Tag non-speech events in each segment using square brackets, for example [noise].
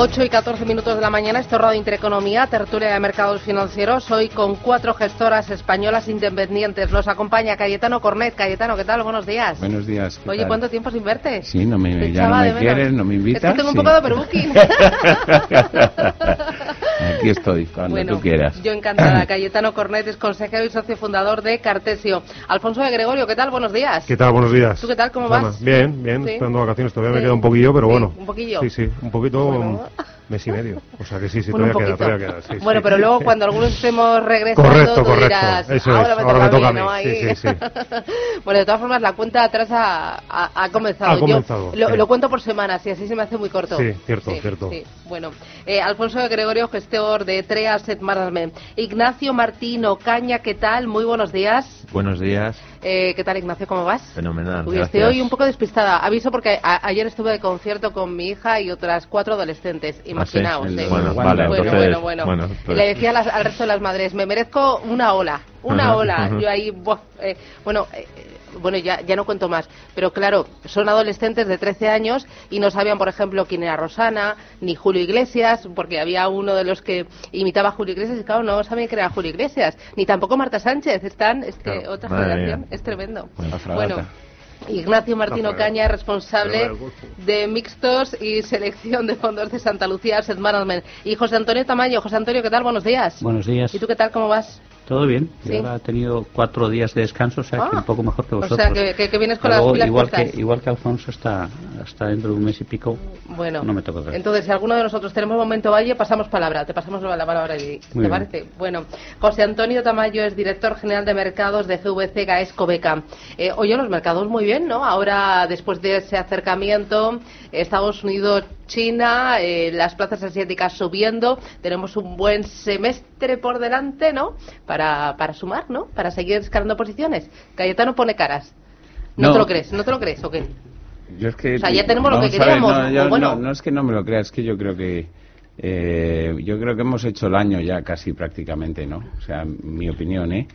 8 y 14 minutos de la mañana, esto es Radio Intereconomía, tertulia de mercados financieros. Hoy con cuatro gestoras españolas independientes. Nos acompaña Cayetano Cornet. Cayetano, ¿qué tal? Buenos días. Buenos días. Oye, ¿cuánto tiempo sin verte? Sí, no me, ya no me quieres, no me invitas. Es que tengo un poco de overbooking. [laughs] Aquí estoy, cuando tú quieras. Yo encantada. [clears throat] Cayetano Cornet es consejero y socio fundador de Cartesio. Alfonso de Gregorio, ¿qué tal? Buenos días. ¿Qué tal? Buenos días. ¿Tú qué tal? ¿Cómo vas? Bien, bien. ¿Sí? Esperando vacaciones. Todavía me queda un poquillo, pero bueno. ¿Un poquillo? Sí, sí. Un poquito mes y medio. O sea que sí, sí, todavía queda, todavía queda. Sí, bueno, pero luego cuando algunos estemos regresando, correcto, correcto. dirás, Eso ahora, es, me, ahora toca me toca a mí, mí. ¿no? Sí, sí, sí. [laughs] bueno, de todas formas, la cuenta atrás ha, ha, ha comenzado. Ha comenzado, Yo lo, sí. lo, cuento por semanas y así se me hace muy corto. Sí, cierto, cierto. Sí. Bueno, eh, Alfonso de Gregorio, gestor de TREA Asset Management. Ignacio Martino Caña, ¿qué tal? Muy buenos días. Buenos días. Eh, ¿Qué tal, Ignacio? ¿Cómo vas? Fenomenal. Uy, estoy hoy un poco despistada. Aviso porque a, ayer estuve de concierto con mi hija y otras cuatro adolescentes. Imaginaos. Ah, sí? eh. Bueno, Bueno, vale, bueno, entonces, bueno, bueno. bueno, Y pues- le decía a las- al resto de las madres, me merezco una ola, una ola. Yo ahí, buah, eh, bueno, eh, bueno, ya, ya no cuento más. Pero claro, son adolescentes de 13 años y no sabían, por ejemplo, quién era Rosana, ni Julio Iglesias, porque había uno de los que imitaba a Julio Iglesias y claro, no sabían quién era Julio Iglesias, ni tampoco Marta Sánchez. Están, es que Claro, otra madre generación, mía. es tremendo. Bueno. Ignacio Martino La fragata. Caña, responsable de mixtos y selección de fondos de Santa Lucía Asset Management. Y José Antonio Tamayo. José Antonio, ¿qué tal? Buenos días. Buenos días. ¿Y tú qué tal? ¿Cómo vas? ¿Todo bien? Sí. Yo ahora he tenido cuatro días de descanso, o sea que Ah. un poco mejor que O vosotros. sea, que- que- que vienes con las pilas igual puestas. que Igual que Alfonso está, está dentro de un mes y pico, Bueno, no me toca entonces si alguno de nosotros tenemos momento valle, pasamos palabra. Te pasamos la palabra y ¿te bien. parece? Bueno, José Antonio Tamayo es director general de mercados de GVC Gaesco Beca. Eh, oye, los mercados muy bien, ¿no? Ahora, después de ese acercamiento, Estados Unidos, China, eh, las plazas asiáticas subiendo, tenemos un buen semestre por delante, ¿no? Para, para sumar, ¿no? Para seguir escalando posiciones. Cayetano pone caras. ¿No, No. te lo crees? ¿No te lo crees o qué? Yo es que, O sea, ya tenemos lo que ver, queríamos, no, yo o bueno. no, no es que no me lo creas, es que yo creo que eh, yo creo que hemos hecho el año ya casi prácticamente, ¿no? O sea, mi opinión, ¿eh?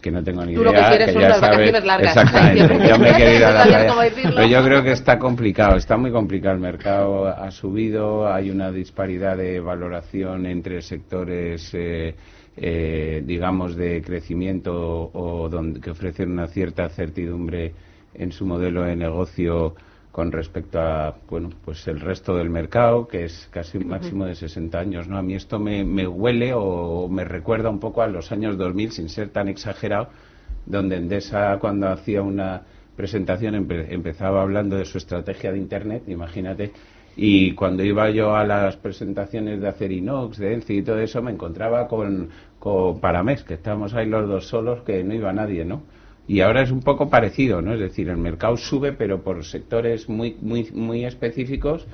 Que no tengo ni Tú lo idea. que quieres son ya unas sabe- vacaciones largas. Exactamente. [laughs] Yo me quiero ir a la playa. Pero yo creo que está complicado, está muy complicado. El mercado ha subido, hay una disparidad de valoración entre sectores. Eh, eh, digamos de crecimiento o donde que ofrecen una cierta certidumbre en su modelo de negocio con respecto a bueno pues el resto del mercado que es casi un máximo de 60 años no a mí esto me, me huele o me recuerda un poco a los años 2000 sin ser tan exagerado donde Endesa cuando hacía una presentación empe- empezaba hablando de su estrategia de internet imagínate y cuando iba yo a las presentaciones de Acerinox, de Enci y todo eso, me encontraba con, con Paramés, que estábamos ahí los dos solos, que no iba nadie, ¿no? Y ahora es un poco parecido, ¿no? Es decir, el mercado sube, pero por sectores muy, muy, muy específicos,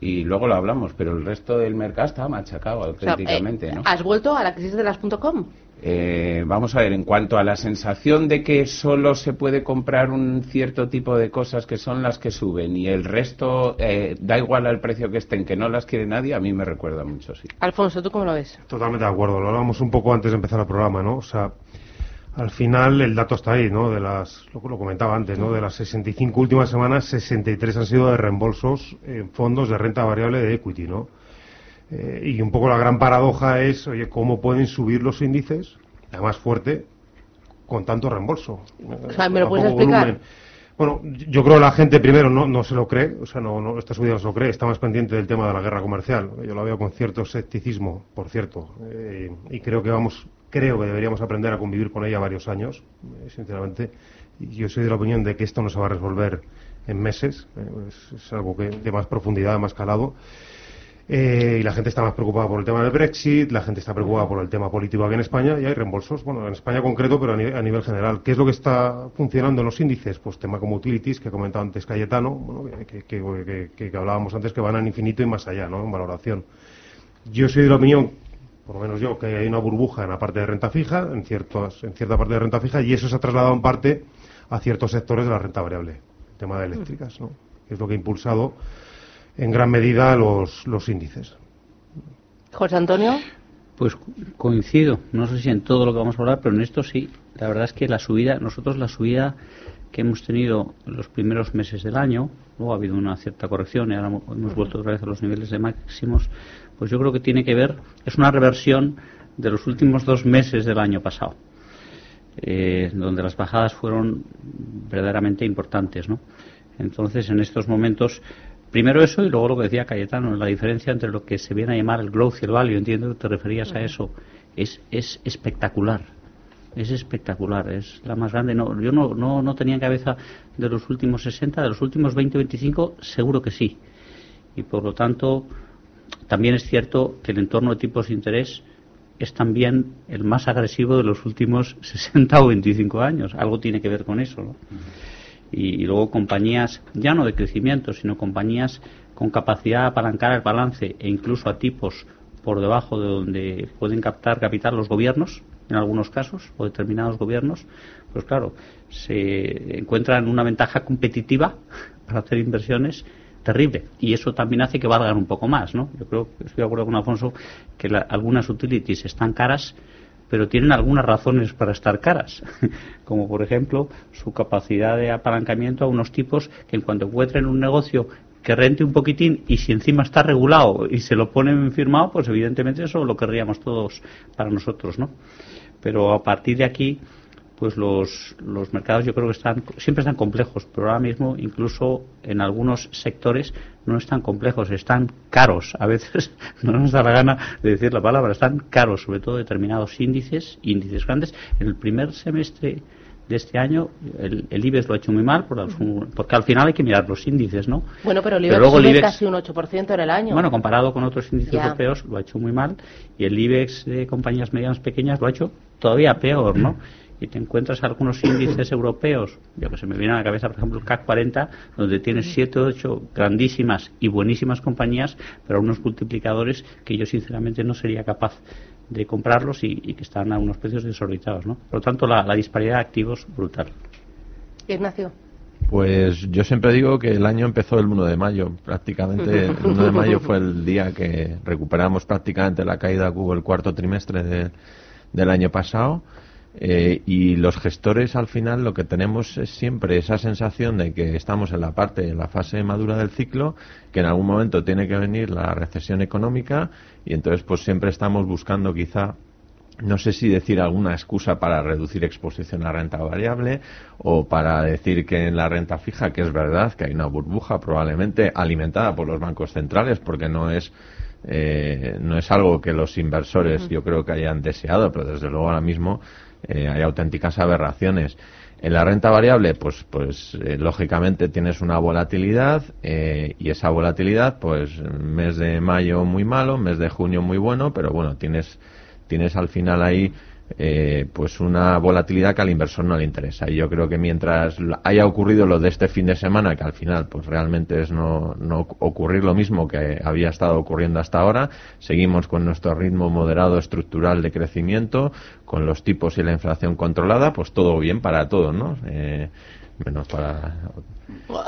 y luego lo hablamos, pero el resto del mercado está machacado O sea, auténticamente, eh, ¿no? ¿Has vuelto a la crisis de las .com? Eh, vamos a ver, en cuanto a la sensación de que solo se puede comprar un cierto tipo de cosas que son las que suben y el resto eh, da igual al precio que estén, que no las quiere nadie, a mí me recuerda mucho, sí. Alfonso, ¿tú cómo lo ves? Totalmente de acuerdo. Lo hablábamos un poco antes de empezar el programa, ¿no? O sea, al final el dato está ahí, ¿no? De las, lo, lo comentaba antes, ¿no? De las 65 últimas semanas, 63 han sido de reembolsos en fondos de renta variable de equity, ¿no? Eh, y un poco la gran paradoja es, oye, ¿cómo pueden subir los índices, además fuerte, con tanto reembolso? O sea, ¿me lo puedes explicar? volumen. Bueno, yo creo que la gente primero no, no se lo cree, o sea, no, no, esta subida no se lo cree, está más pendiente del tema de la guerra comercial. Yo lo veo con cierto escepticismo, por cierto, eh, y creo que vamos, creo que deberíamos aprender a convivir con ella varios años, eh, sinceramente. Yo soy de la opinión de que esto no se va a resolver en meses, eh, es, algo que de más profundidad, más calado. Eh, y la gente está más preocupada por el tema del Brexit, la gente está preocupada por el tema político aquí en España y hay reembolsos, bueno, en España concreto, pero a nivel, a nivel general. ¿Qué es lo que está funcionando en los índices? Pues tema como utilities, que ha comentado antes Cayetano, bueno, que- que hablábamos antes, que van al infinito y más allá, ¿no? En valoración. Yo soy de la opinión, por lo menos yo, que hay una burbuja en la parte de renta fija, en, ciertos, en cierta parte de renta fija, y eso se ha trasladado en parte a ciertos sectores de la renta variable, el tema de eléctricas, ¿no? que es lo que ha impulsado en gran medida los, los índices. José Antonio. Pues coincido, no sé si en todo lo que vamos a hablar, pero en esto sí. La verdad es que la subida, nosotros la subida que hemos tenido en los primeros meses del año, luego ha habido una cierta corrección y ahora hemos vuelto otra vez a los niveles de máximos, pues yo creo que tiene que ver, es una reversión de los últimos dos meses del año pasado, eh, donde las bajadas fueron verdaderamente importantes, ¿no? Entonces, en estos momentos, Primero eso y luego lo que decía Cayetano, la diferencia entre lo que se viene a llamar el growth y el value, entiendo que te referías a eso, es, es espectacular. Es espectacular, es la más grande. No, yo no, no, no tenía en cabeza de los últimos 60, de los últimos 20 25, seguro que sí. Y por lo tanto, también es cierto que el entorno de tipos de interés es también el más agresivo de los últimos [laughs] 60 o 25 años. Algo tiene que ver con eso. ¿no? y, luego compañías ya no de crecimiento, sino compañías con capacidad de apalancar el balance e incluso a tipos por debajo de donde pueden captar capital los gobiernos, en algunos casos, o determinados gobiernos, pues claro, se encuentran una ventaja competitiva [laughs] para hacer inversiones terrible. Y eso también hace que valgan un poco más, ¿no? Yo creo, estoy de acuerdo con Alfonso, que algunas utilities están caras pero tienen algunas razones para estar caras, [laughs] como por ejemplo su capacidad de apalancamiento a unos tipos que en cuanto encuentren un negocio que rente un poquitín y si encima está regulado y se lo ponen firmado, pues evidentemente eso lo querríamos todos para nosotros, ¿no? Pero a partir de aquí, pues los, los mercados yo creo que están siempre están complejos, pero ahora mismo incluso en algunos sectores no están complejos, están caros. A veces [laughs] no nos da la gana de decir la palabra, están caros, sobre todo determinados índices, índices grandes. En el primer semestre de este año el, el IBEX lo ha hecho muy mal porque al final hay que mirar los índices, ¿no? Bueno, pero el IBEX luego sube casi un 8% en el año. Bueno, comparado con otros índices europeos lo ha hecho muy mal y el IBEX de compañías medianas pequeñas lo ha hecho todavía peor, ¿no? [clears throat] y te encuentras algunos índices [coughs] europeos, ya que se me viene a la cabeza, por ejemplo, el CAC 40, donde tienes 7 o 8 grandísimas y buenísimas compañías, pero unos multiplicadores que yo sinceramente no sería capaz de comprarlos y, que están a unos precios desorbitados. ¿no? Por lo tanto, la, disparidad de activos brutal. Ignacio. Pues yo siempre digo que el año empezó el 1 de mayo. Prácticamente el [laughs] 1 de mayo fue el día que recuperamos prácticamente la caída que hubo el cuarto trimestre del año pasado. Eh, y los gestores al final lo que tenemos es siempre esa sensación de que estamos en la parte, en la fase madura del ciclo, que en algún momento tiene que venir la recesión económica y entonces pues siempre estamos buscando quizá no sé si decir alguna excusa para reducir exposición a renta variable o para decir que en la renta fija, que es verdad que hay una burbuja probablemente alimentada por los bancos centrales, porque no es eh, no es algo que los inversores yo creo que hayan deseado, pero desde luego ahora mismo eh, hay auténticas aberraciones. En la renta variable, pues, pues eh, lógicamente tienes una volatilidad eh, y esa volatilidad, pues mes de mayo muy malo, mes de junio muy bueno, pero bueno, tienes, tienes al final ahí eh, pues una volatilidad que al inversor no le interesa. Y yo creo que mientras haya ocurrido lo de este fin de semana, que al final pues realmente es no, no ocurrir lo mismo que había estado ocurriendo hasta ahora, seguimos con nuestro ritmo moderado estructural de crecimiento, con los tipos y la inflación controlada, pues todo bien para todos, ¿no? Eh, menos para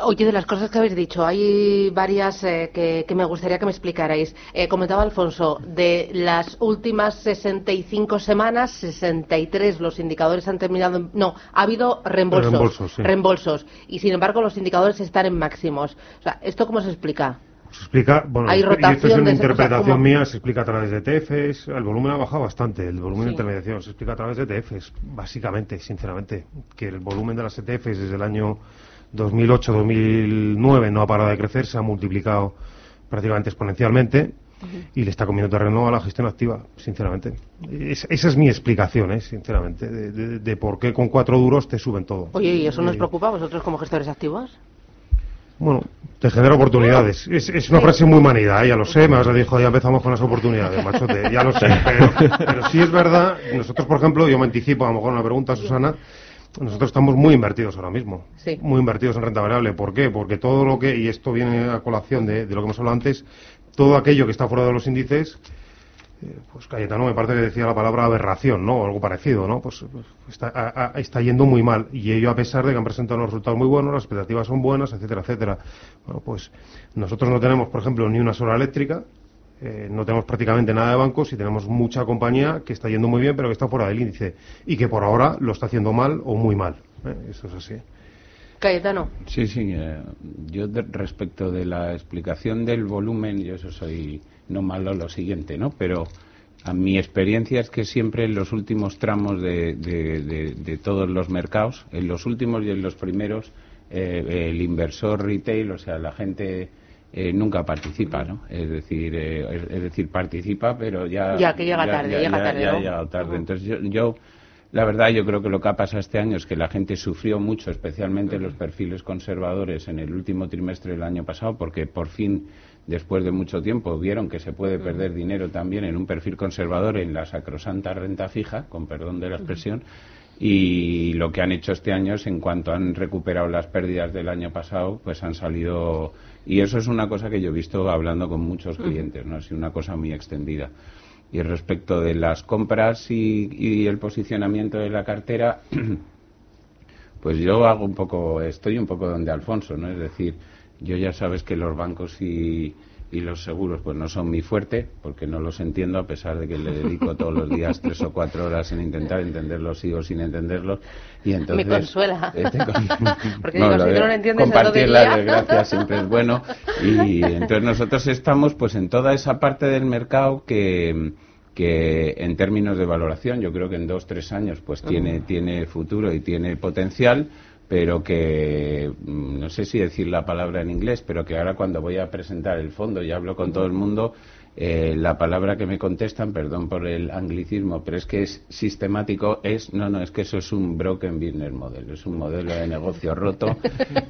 Oye, de las cosas que habéis dicho, hay varias eh, que, me gustaría que me explicarais. Eh, comentaba Alfonso, de las últimas 65 semanas, 63 los indicadores han terminado. no, ha habido reembolsos. Reembolsos, Y sin embargo, los indicadores están en máximos. O sea, ¿esto cómo se explica? Se explica, bueno, Hay rotación esto es una interpretación mía, se explica a través de TFs, el volumen ha bajado bastante, el volumen de intermediación se explica a través de TFs, básicamente, sinceramente, que el volumen de las ETFs desde el año 2008-2009 no ha parado de crecer, se ha multiplicado prácticamente exponencialmente y le está comiendo terreno a la gestión activa, sinceramente. esa es mi explicación, ¿eh? sinceramente, de, por qué con cuatro duros te suben todo. Oye, ¿y eso nos preocupa a vosotros como gestores activos? Bueno, te genera oportunidades. Es, una frase muy manida, ¿eh? ya lo sé, me has dicho, ya empezamos con las oportunidades, machote, ya lo sé. [laughs] Pero, pero sí es verdad, nosotros, por ejemplo, yo me anticipo a lo mejor una pregunta, Susana, nosotros estamos muy invertidos ahora mismo. Muy invertidos en renta variable. ¿Por qué? Porque todo lo que, y esto viene a colación de, lo que hemos hablado antes, todo aquello que está fuera de los índices eh, pues Cayetano me parece que decía la palabra aberración, ¿no? O algo parecido, ¿no? Pues, pues está, está, yendo muy mal. Y ello a pesar de que han presentado unos resultados muy buenos, las expectativas son buenas, etcétera, etcétera. Bueno, pues nosotros no tenemos, por ejemplo, ni una sola eléctrica, eh, no tenemos prácticamente nada de bancos y tenemos mucha compañía que está yendo muy bien, pero que está fuera del índice. Y que por ahora lo está haciendo mal o muy mal. ¿eh? Eso es así. Cayetano. Sí, sí. yo respecto de la explicación del volumen, yo eso soy no malo lo siguiente, ¿no? Pero a mi experiencia es que siempre en los últimos tramos de, de, todos los mercados, en los últimos y en los primeros, eh, el inversor retail, o sea, la gente eh, nunca participa, ¿no? Es decir, eh, es, decir, participa, pero ya... Ya que llega tarde, llega tarde, ya, llega tarde. Entonces yo, yo, la verdad, yo creo que lo que ha pasado este año es que la gente sufrió mucho, especialmente los perfiles conservadores en el último trimestre del año pasado, porque por fin después de mucho tiempo vieron que se puede perder dinero también en un perfil conservador en la sacrosanta renta fija, con perdón de la expresión, y lo que han hecho este año es en cuanto han recuperado las pérdidas del año pasado, pues han salido y eso es una cosa que yo he visto hablando con muchos clientes, no es una cosa muy extendida. Y respecto de las compras y, y el posicionamiento de la cartera, [clears throat] pues yo hago un poco, estoy un poco donde Alfonso, ¿no? Es decir, yo ya sabes que los bancos y, los seguros pues no son mi fuerte porque no los entiendo a pesar de que le dedico todos los días tres o cuatro horas en intentar entenderlos sigo sin entenderlos y entonces me consuela. [laughs] este porque no, digo, si no lo entiendes compartir la desgracia siempre es bueno y [laughs] entonces nosotros estamos pues en toda esa parte del mercado que que en términos de valoración yo creo que en dos tres años pues tiene tiene futuro y tiene potencial pero que mm, no sé si decir la palabra en inglés, pero que ahora cuando voy a presentar el fondo y hablo con todo el mundo, eh, la palabra que me contestan, perdón por el anglicismo, pero es que es sistemático, es, no, no, es que eso es un broken business model, es un modelo de negocio roto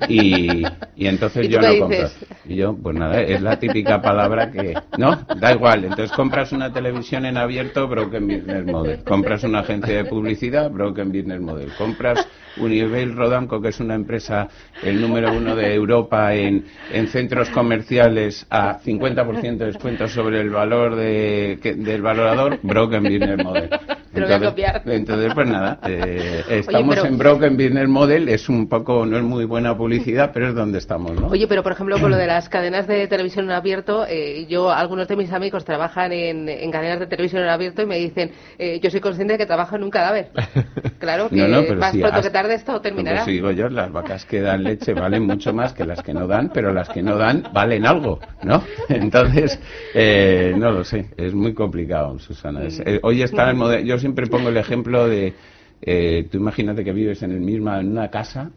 y, y entonces yo no compro. Y yo, pues nada, es la típica palabra que, no, da igual, entonces compras una televisión en abierto, broken business model, compras una agencia de publicidad, broken business model, compras Univeil Rodamco, que es una empresa el número uno de Europa en, en centros comerciales a 50% de descuento sobre el valor de, del valorador, Broken Business Model. Entonces, pues nada, [laughs] eh, estamos en Broken Business Model, es un poco, no es muy buena publicidad, pero es donde estamos, ¿no? Oye, pero por ejemplo, con lo de [clears throat] las cadenas de televisión en abierto, eh, yo, algunos de mis amigos trabajan en, en, cadenas de televisión en abierto y me dicen, eh, yo soy consciente de que trabajo en un cadáver. [laughs] Claro, que más pronto que tarde esto terminará. Pues digo yo, las vacas que dan leche valen mucho más que las que no dan, pero las que no dan valen algo, ¿no? [laughs] Entonces, eh, no lo sé, es muy complicado, Susana. Eh, hoy está el modelo, yo siempre pongo el ejemplo de, eh, tú imagínate que vives en el misma, en una casa,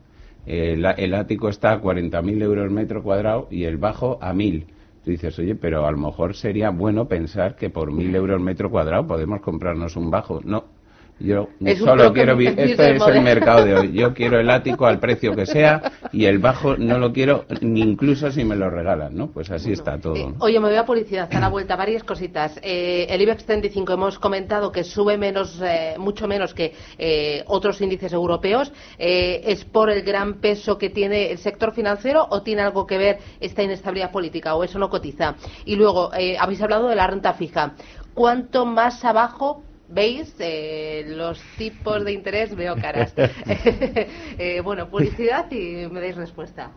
el ático está a 40.000 euros metro cuadrado y el bajo a 1.000. Tú dices, oye, pero a lo mejor sería bueno pensar que por 1.000 euros metro cuadrado podemos comprarnos un bajo. No, yo solo quiero [laughs] esto es el mercado de hoy. Yo [laughs] quiero el ático al precio que sea y el bajo no lo quiero ni incluso si me lo regalan, ¿no? Pues así está todo. Eh, oye, me voy a publicidad, a la vuelta varias cositas. Eh, el IBEX 35 hemos comentado que sube menos, eh, mucho menos que otros índices europeos. ¿Es por el gran peso que tiene el sector financiero o tiene algo que ver esta inestabilidad política o eso no cotiza? Y luego habéis hablado de la renta fija. ¿Cuánto más abajo ¿Veis? Eh, los tipos de interés, veo caras. [laughs] [laughs] eh, bueno, publicidad y me dais respuesta.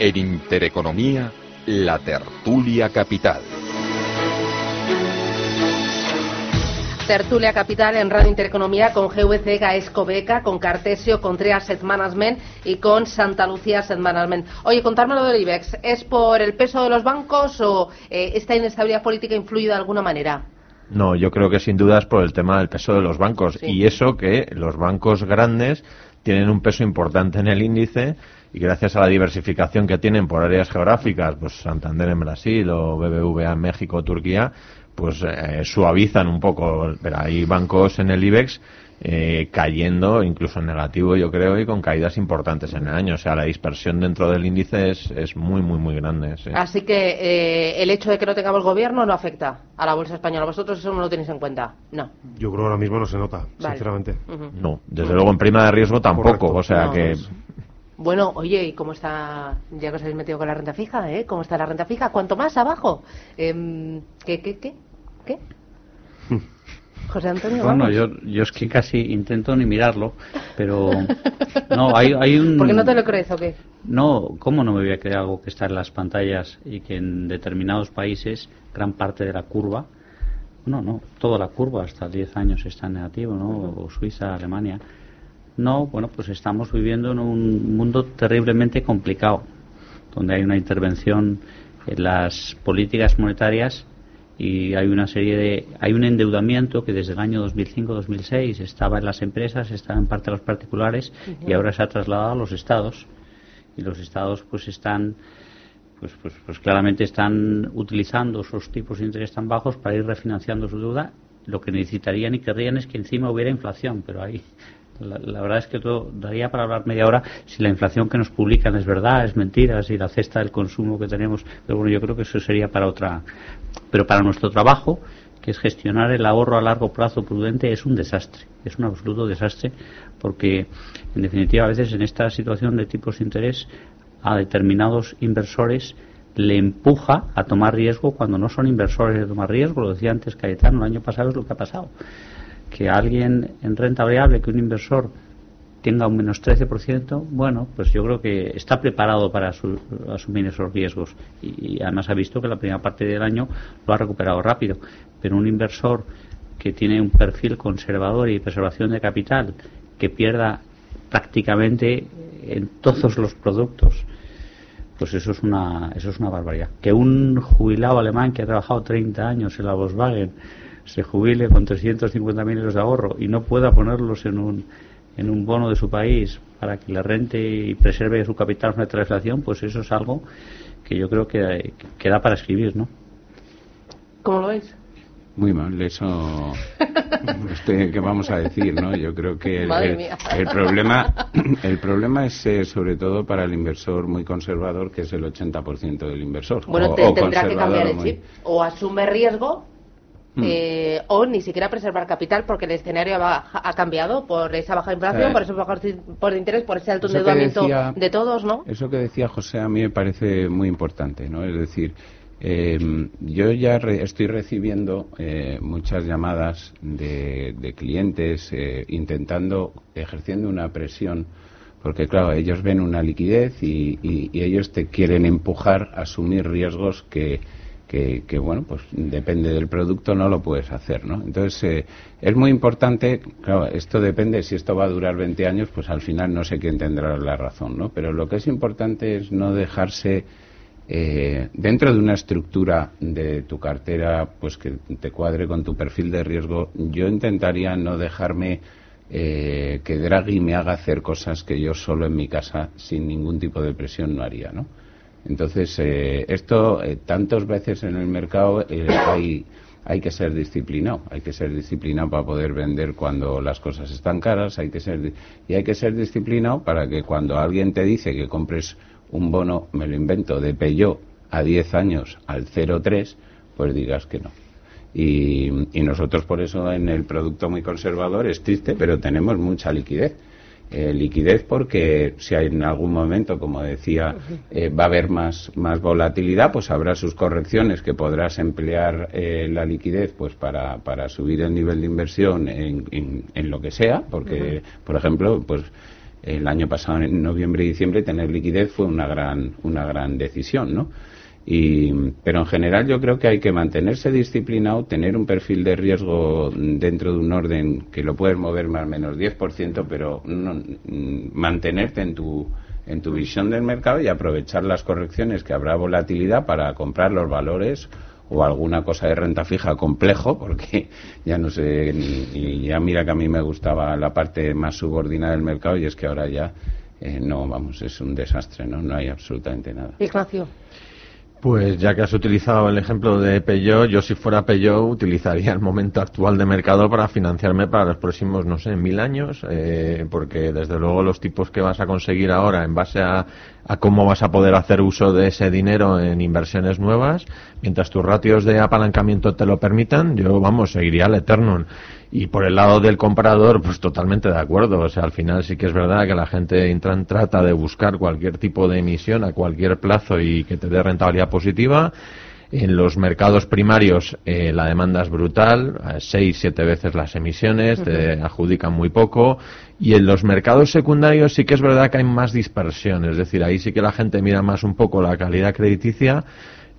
En Intereconomía, la tertulia capital. Tertulia Capital en Radio Intereconomía con GVC Gaesco Beca, con Cartesio, con Tria Asset Management y con Santa Lucía Asset Management. Oye, contármelo lo del IBEX. ¿Es por el peso de los bancos o eh, esta inestabilidad política influye de alguna manera? No, yo creo que sin duda es por el tema del peso de los bancos. Y eso que los bancos grandes tienen un peso importante en el índice y gracias a la diversificación que tienen por áreas geográficas, pues Santander en Brasil o BBVA en México o Turquía, pues eh, suavizan un poco. Pero hay bancos en el IBEX eh, cayendo, incluso en negativo, yo creo, y con caídas importantes en el año. O sea, la dispersión dentro del índice es, es muy, muy, muy grande. Así que eh, el hecho de que no tengamos gobierno no afecta a la bolsa española. ¿Vosotros eso no lo tenéis en cuenta? No. Yo creo que ahora mismo no se nota, sinceramente. No, desde luego en prima de riesgo tampoco. O sea que. Bueno, oye, ¿y cómo está, ya que os habéis metido con la renta fija, ¿eh? ¿Cómo está la renta fija? ¿Cuánto más abajo? Eh, ¿Qué, qué, qué? ¿Qué? José Antonio. Bueno, yo, yo es que casi intento ni mirarlo, pero no, hay, hay un. ¿Por qué no te lo crees o qué? No, ¿cómo no me voy a creer algo que está en las pantallas y que en determinados países gran parte de la curva, no, no, toda la curva hasta 10 años está en negativo, ¿no? O Suiza, Alemania. No, bueno, pues estamos viviendo en un mundo terriblemente complicado, donde hay una intervención en las políticas monetarias y hay una serie de hay un endeudamiento que desde el año 2005-2006 estaba en las empresas, estaba en parte de los particulares y ahora se ha trasladado a los estados y los estados pues están pues, pues, pues claramente están utilizando esos tipos de interés tan bajos para ir refinanciando su deuda. Lo que necesitarían y querrían es que encima hubiera inflación, pero ahí la, verdad es que todo daría para hablar media hora si la inflación que nos publican es verdad, es mentira, si la cesta del consumo que tenemos. Pero bueno, yo creo que eso sería para otra. Pero para nuestro trabajo, que es gestionar el ahorro a largo plazo prudente, es un desastre. Es un absoluto desastre porque, en definitiva, a veces en esta situación de tipos de interés a determinados inversores le empuja a tomar riesgo cuando no son inversores de tomar riesgo. Lo decía antes Cayetano, el año pasado es lo que ha pasado que alguien en renta variable, que un inversor tenga un menos 13%, bueno, pues yo creo que está preparado para asumir esos riesgos y, además ha visto que la primera parte del año lo ha recuperado rápido. Pero un inversor que tiene un perfil conservador y preservación de capital, que pierda prácticamente en todos los productos, pues eso es una, eso es una barbaridad. Que un jubilado alemán que ha trabajado 30 años en la Volkswagen se jubile con 350.000 euros de ahorro y no pueda ponerlos en un, en un bono de su país para que le rente y preserve su capital frente a la inflación, pues eso es algo que yo creo que, que da para escribir, ¿no? ¿Cómo lo veis? Muy mal, eso [laughs] este, ¿qué vamos a decir, no? Yo creo que el, el, problema [coughs] el problema es eh, sobre todo para el inversor muy conservador, que es el 80% del inversor. Bueno, o, tendrá que cambiar el chip. O asume riesgo Hmm. Eh, o ni siquiera preservar capital porque el escenario ha, cambiado por esa baja inflación, por ese bajo por interés, por ese alto endeudamiento de todos, ¿no? Eso que decía José a mí me parece muy importante, ¿no? Es decir, eh, yo ya estoy recibiendo eh, muchas llamadas de, clientes intentando, ejerciendo una presión, porque claro, ellos ven una liquidez y, y ellos te quieren empujar a asumir riesgos que que, bueno, pues depende del producto, no lo puedes hacer, ¿no? Entonces, eh, es muy importante, claro, esto depende, si esto va a durar 20 años, pues al final no sé quién tendrá la razón, ¿no? Pero lo que es importante es no dejarse eh, dentro de una estructura de tu cartera, pues que te cuadre con tu perfil de riesgo, yo intentaría no dejarme eh, que Draghi me haga hacer cosas que yo solo en mi casa, sin ningún tipo de presión, no haría, ¿no? Entonces, eh, esto eh, tantas veces en el mercado eh, hay, hay que ser disciplinado, hay que ser disciplinado para poder vender cuando las cosas están caras, hay que ser y hay que ser disciplinado para que cuando alguien te dice que compres un bono, me lo invento, de Peugeot a 10 años al 0,3, pues digas que no. Y, y nosotros por eso en el producto muy conservador es triste, pero tenemos mucha liquidez eh, liquidez porque si hay en algún momento, como decía, eh, va a haber más, más volatilidad, pues habrá sus correcciones que podrás emplear eh, la liquidez pues para, para subir el nivel de inversión en, en, lo que sea, porque, por ejemplo, pues el año pasado, en noviembre y diciembre, tener liquidez fue una gran, una gran decisión, ¿no? Pero en general yo creo que hay que mantenerse disciplinado, tener un perfil de riesgo dentro de un orden que lo puedes mover más o menos 10%, pero mm, mantenerte en tu, en tu visión del mercado y aprovechar las correcciones que habrá volatilidad para comprar los valores o alguna cosa de renta fija complejo, porque [laughs] ya no sé, y ya mira que a mí me gustaba la parte más subordinada del mercado y es que ahora ya eh, no, vamos, es un desastre, ¿no? No hay absolutamente nada. Ignacio. Pues ya que has utilizado el ejemplo de Peugeot, yo si fuera Peugeot utilizaría el momento actual de mercado para financiarme para los próximos, no sé, mil años, eh, porque desde luego los tipos que vas a conseguir ahora en base a, a, cómo vas a poder hacer uso de ese dinero en inversiones nuevas, mientras tus ratios de apalancamiento te lo permitan, yo, vamos, seguiría al Eternon. Y por el lado del comprador, pues totalmente de acuerdo. O sea, al final sí que es verdad que la gente Intran trata de buscar cualquier tipo de emisión a cualquier plazo y que te dé rentabilidad positiva. En los mercados primarios eh, la demanda es brutal, seis, siete veces las emisiones, te adjudican muy poco. Y en los mercados secundarios sí que es verdad que hay más dispersión, es decir, ahí sí que la gente mira más un poco la calidad crediticia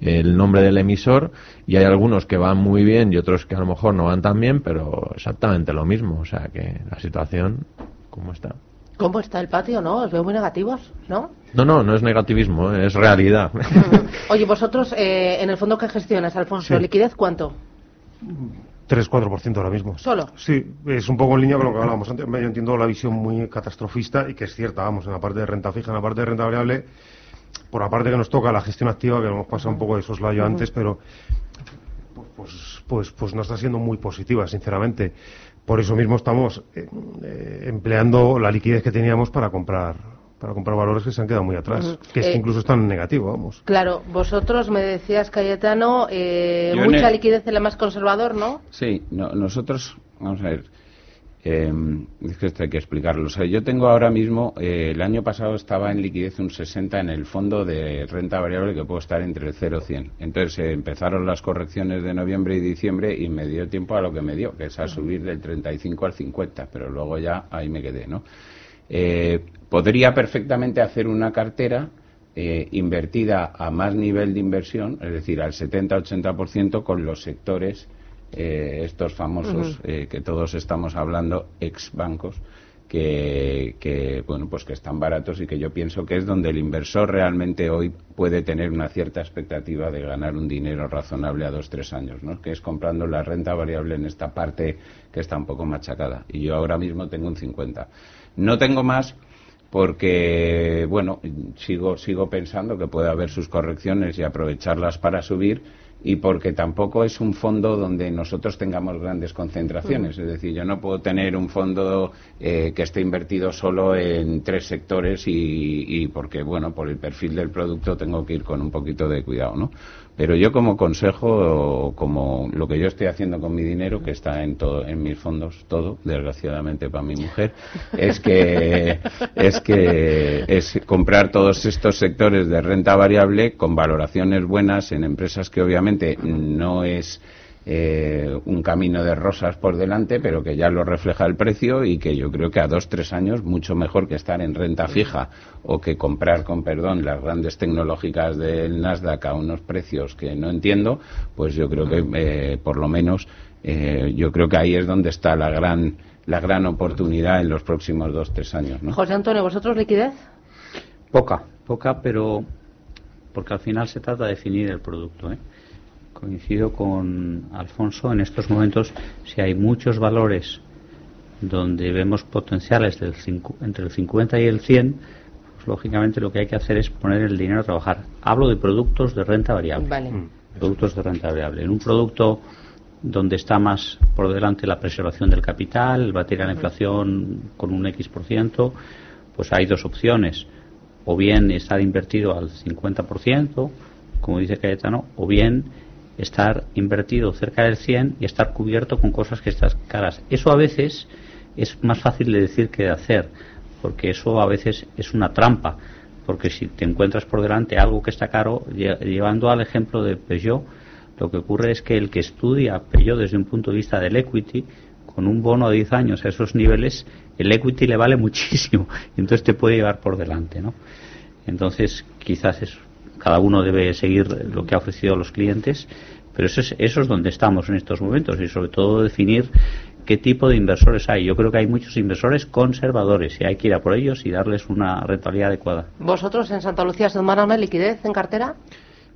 el nombre del emisor y hay algunos que van muy bien y otros que a lo mejor no van tan bien, pero exactamente lo mismo. O sea que la situación, ¿cómo está? ¿Cómo está el patio? ¿No? Os veo muy negativos, ¿no? No, no, no es negativismo, es realidad. [laughs] Oye, vosotros, eh, en el fondo que gestionas, Alfonso, Sí. ¿liquidez cuánto? 3-4% ahora mismo. ¿Solo? Sí, es un poco en línea con lo que hablábamos antes. Yo entiendo la visión muy catastrofista y que es cierta, vamos, en la parte de renta fija, en la parte de renta variable, por la parte que nos toca la gestión activa, que lo hemos pasado un poco de soslayo antes, pero pues, pues, pues no está siendo muy positiva, sinceramente. Por eso mismo estamos eh, eh, empleando la liquidez que teníamos para comprar para comprar valores que se han quedado muy atrás, que es que Eh, incluso están en negativo, vamos. Claro, vosotros me decías, Cayetano, eh, mucha el- liquidez en la más conservador, ¿no? Sí, no- nosotros, vamos a ver, eh, es que esto hay que explicarlo. O sea, yo tengo ahora mismo, eh, el año pasado estaba en liquidez un 60 en el fondo de renta variable que puedo estar entre el 0 y 100. Entonces eh, empezaron las correcciones de noviembre y diciembre y me dio tiempo a lo que me dio, que es a subir del 35 al 50, pero luego ya ahí me quedé, ¿no? Podría perfectamente hacer una cartera eh, invertida a más nivel de inversión, es decir, al 70-80% con los sectores, eh, estos famosos eh, que todos estamos hablando, ex bancos, que, que, bueno, pues que están baratos y que yo pienso que es donde el inversor realmente hoy puede tener una cierta expectativa de ganar un dinero razonable a dos, tres años, ¿no? Que es comprando la renta variable en esta parte que está un poco machacada. Y yo ahora mismo tengo un 50. No tengo más porque bueno sigo sigo pensando que puede haber sus correcciones y aprovecharlas para subir y porque tampoco es un fondo donde nosotros tengamos grandes concentraciones. Es decir yo no puedo tener un fondo eh, que esté invertido solo en tres sectores y, y porque bueno por el perfil del producto tengo que ir con un poquito de cuidado no pero yo como consejo, como lo que yo estoy haciendo con mi dinero, que está en todo, en mis fondos, todo, desgraciadamente para mi mujer, es que [laughs] es que es comprar todos estos sectores de renta variable con valoraciones buenas en empresas que obviamente no es eh, un camino de rosas por delante, pero que ya lo refleja el precio y que yo creo que a dos, tres años mucho mejor que estar en renta fija o que comprar, con perdón, las grandes tecnológicas del Nasdaq a unos precios que no entiendo, pues yo creo que eh, por lo menos eh, yo creo que ahí es donde está la gran la gran oportunidad en los próximos dos, tres años, ¿no? José Antonio, ¿vosotros liquidez? Poca, poca, pero porque al final se trata de definir el producto. ¿eh? Coincido con Alfonso en estos momentos, si hay muchos valores donde vemos potenciales del entre el 50 y el 100, pues lógicamente lo que hay que hacer es poner el dinero a trabajar. Hablo de productos de renta variable. Vale. Productos de renta variable. En un producto donde está más por delante la preservación del capital, el batir a la inflación con un X por ciento, pues hay dos opciones. O bien estar invertido al 50%, como dice Cayetano, o bien estar invertido cerca del 100 y estar cubierto con cosas que están caras. Eso a veces es más fácil de decir que de hacer, porque eso a veces es una trampa, porque si te encuentras por delante algo que está caro, lle- llevando al ejemplo de Peugeot, lo que ocurre es que el que estudia Peugeot desde un punto de vista del equity, con un bono de 10 años a esos niveles, el equity le vale [laughs] muchísimo y entonces te puede llevar por delante, ¿no? Entonces, quizás es, cada uno debe seguir lo que ha ofrecido a los clientes, pero eso es, eso es donde estamos en estos momentos y sobre todo definir qué tipo de inversores hay. Yo creo que hay muchos inversores conservadores y hay que ir a por ellos y darles una rentabilidad adecuada. ¿Vosotros en Santa Lucía se tomaron una liquidez en cartera?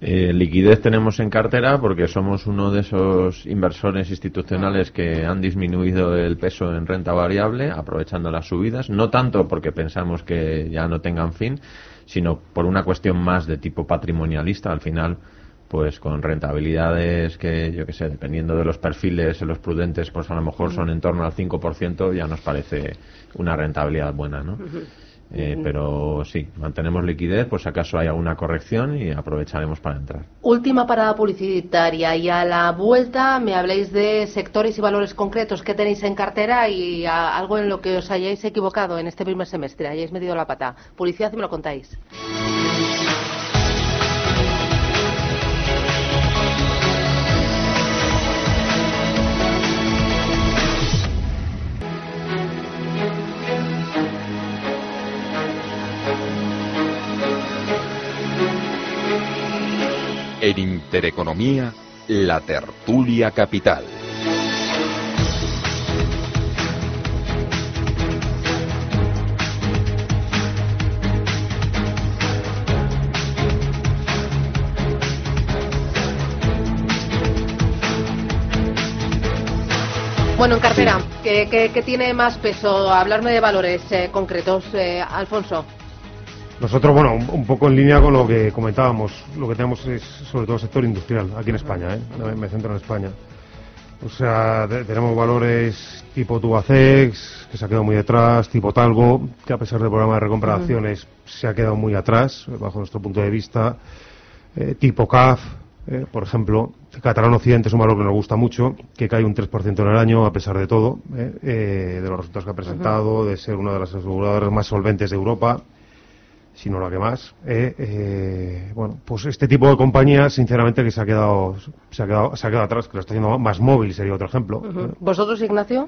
Eh, liquidez tenemos en cartera porque somos uno de esos inversores institucionales que han disminuido el peso en renta variable aprovechando las subidas, no tanto porque pensamos que ya no tengan fin, sino por una cuestión más de tipo patrimonialista. Al final, pues con rentabilidades que, yo que sé, dependiendo de los perfiles, los prudentes, pues a lo mejor son en torno al 5%, ya nos parece una rentabilidad buena, ¿no? Eh, pero sí, mantenemos liquidez, pues acaso hay alguna corrección y aprovecharemos para entrar. Última parada publicitaria y a la vuelta me habléis de sectores y valores concretos que tenéis en cartera y algo en lo que os hayáis equivocado en este primer semestre, hayáis medido la pata. Publicidad y me lo contáis. En Intereconomía, la tertulia capital. Bueno, en cartera, ¿qué, tiene más peso? Hablarme de valores eh, concretos, eh, Alfonso. Nosotros, bueno, un, poco en línea con lo que comentábamos, lo que tenemos es sobre todo el sector industrial, aquí en España, ¿eh? me centro en España. O sea, tenemos valores tipo Tubacex, que se ha quedado muy detrás, tipo Talgo, que a pesar del programa de recompra de acciones se ha quedado muy atrás, bajo nuestro punto de vista, eh, tipo CAF, eh, por ejemplo, Catalán Occidente es un valor que nos gusta mucho, que cae un 3% en el año, a pesar de todo, de los resultados que ha presentado, de ser una de las aseguradoras más solventes de Europa sino la que más. Eh, eh, bueno, pues este tipo de compañía, sinceramente, que se ha quedado, se ha quedado, se ha quedado atrás, que lo está haciendo más móvil, sería otro ejemplo. ¿Vosotros, Ignacio?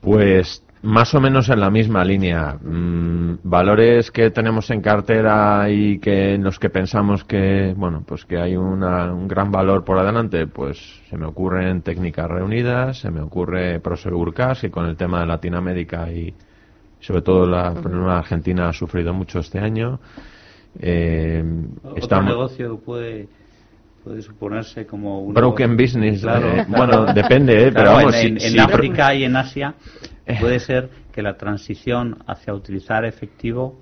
Pues más o menos en la misma línea. Mm, valores que tenemos en cartera y que en los que pensamos que, bueno, pues que hay una, un gran valor por adelante, pues se me ocurren técnicas reunidas, se me ocurre Prosegur Cash, y con el tema de Latinoamérica y sobre todo la, Argentina ha sufrido mucho este año. Eh, Otro negocio puede puede suponerse como un broken business eh, [laughs] bueno depende eh, pero vamos en, en África y en Asia [laughs] puede ser que la transición hacia utilizar efectivo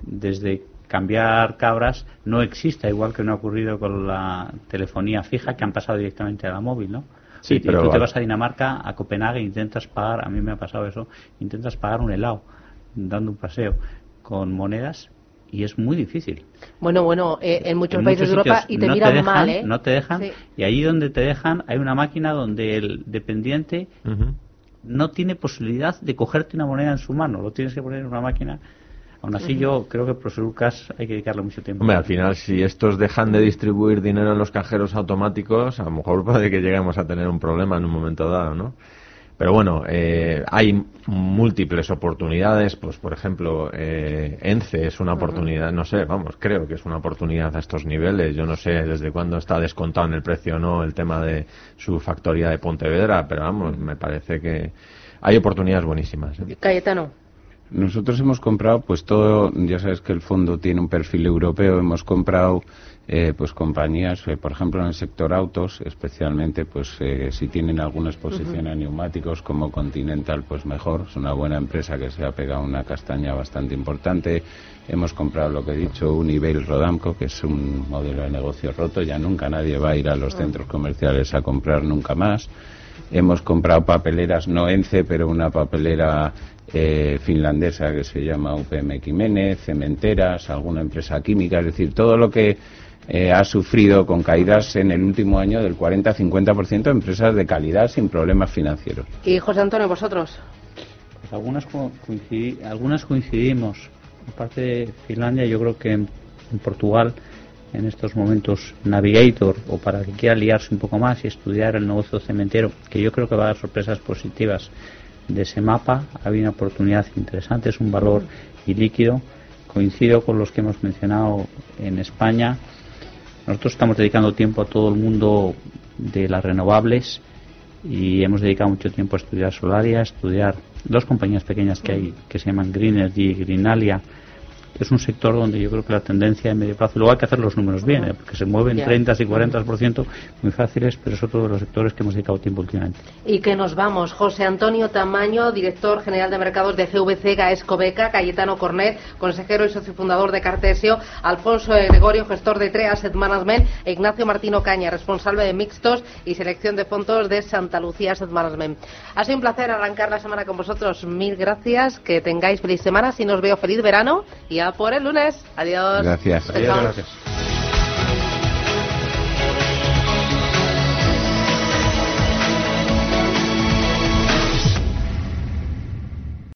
desde cambiar cabras no exista igual que no ha ocurrido con la telefonía fija que han pasado directamente a la móvil no Sí, pero tú te vas a Dinamarca, a Copenhague, intentas pagar, a mí me ha pasado eso, intentas pagar un helado dando un paseo con monedas y es muy difícil. Bueno, bueno, eh, en muchos países de Europa y te miran mal, ¿eh? No te dejan. Y allí donde te dejan hay una máquina donde el dependiente no tiene posibilidad de cogerte una moneda en su mano. Lo tienes que poner en una máquina. Aún así, yo creo que Proserucas hay que dedicarle mucho tiempo. Hombre, al final, si estos dejan de distribuir dinero en los cajeros automáticos, a lo mejor puede que lleguemos a tener un problema en un momento dado, ¿no? Pero bueno, eh, hay múltiples oportunidades, pues por ejemplo, eh, ENCE es una oportunidad, no sé, vamos, creo que es una oportunidad a estos niveles. Yo no sé desde cuándo está descontado en el precio o no el tema de su factoría de Pontevedra, pero vamos, me parece que hay oportunidades buenísimas. ¿eh? Cayetano. Nosotros hemos comprado, pues todo, ya sabes que el fondo tiene un perfil europeo, hemos comprado eh, pues compañías, eh, por ejemplo en el sector autos, especialmente, pues eh, si tienen alguna exposición a neumáticos como Continental, pues mejor. Es una buena empresa que se ha pegado una castaña bastante importante. Hemos comprado lo que he dicho, Unibail Rodamco, que es un modelo de negocio roto. Ya nunca nadie va a ir a los centros comerciales a comprar nunca más. Hemos comprado papeleras, no ENCE, pero una papelera finlandesa que se llama UPM Jiménez, cementeras, alguna empresa química, es decir, todo lo que eh, ha sufrido con caídas en el último año del 40-50% de empresas de calidad sin problemas financieros. ¿Y José Antonio, vosotros? Pues algunas, algunas coincidimos. Aparte de Finlandia, yo creo que en, Portugal en estos momentos Navigator o para que quiera liarse un poco más y estudiar el negocio cementero, que yo creo que va a dar sorpresas positivas de ese mapa, había una oportunidad interesante, es un valor ilíquido. Coincido con los que hemos mencionado en España nosotros estamos dedicando tiempo a todo el mundo de las renovables y hemos dedicado mucho tiempo a estudiar Solaria, a estudiar dos compañías pequeñas que hay que se llaman Greenergy y Greenalia, es un sector donde yo creo que la tendencia en medio plazo, luego hay que hacer los números bien, ¿eh? porque se mueven 30 y 40% muy fáciles, pero es otro de los sectores que hemos dedicado tiempo últimamente. Y que nos vamos. José Antonio Tamaño, director general de mercados de CVC Gaesco Beca, Cayetano Cornet, consejero y socio fundador de Cartesio, Alfonso Gregorio, gestor de TRE Asset Management, e Ignacio Martino Caña, responsable de mixtos y selección de fondos de Santa Lucía Asset Management. Ha sido un placer arrancar la semana con vosotros. Mil gracias, que tengáis feliz semana. Si nos veo, feliz verano y a por el lunes. Adiós. Gracias. Adiós. Gracias.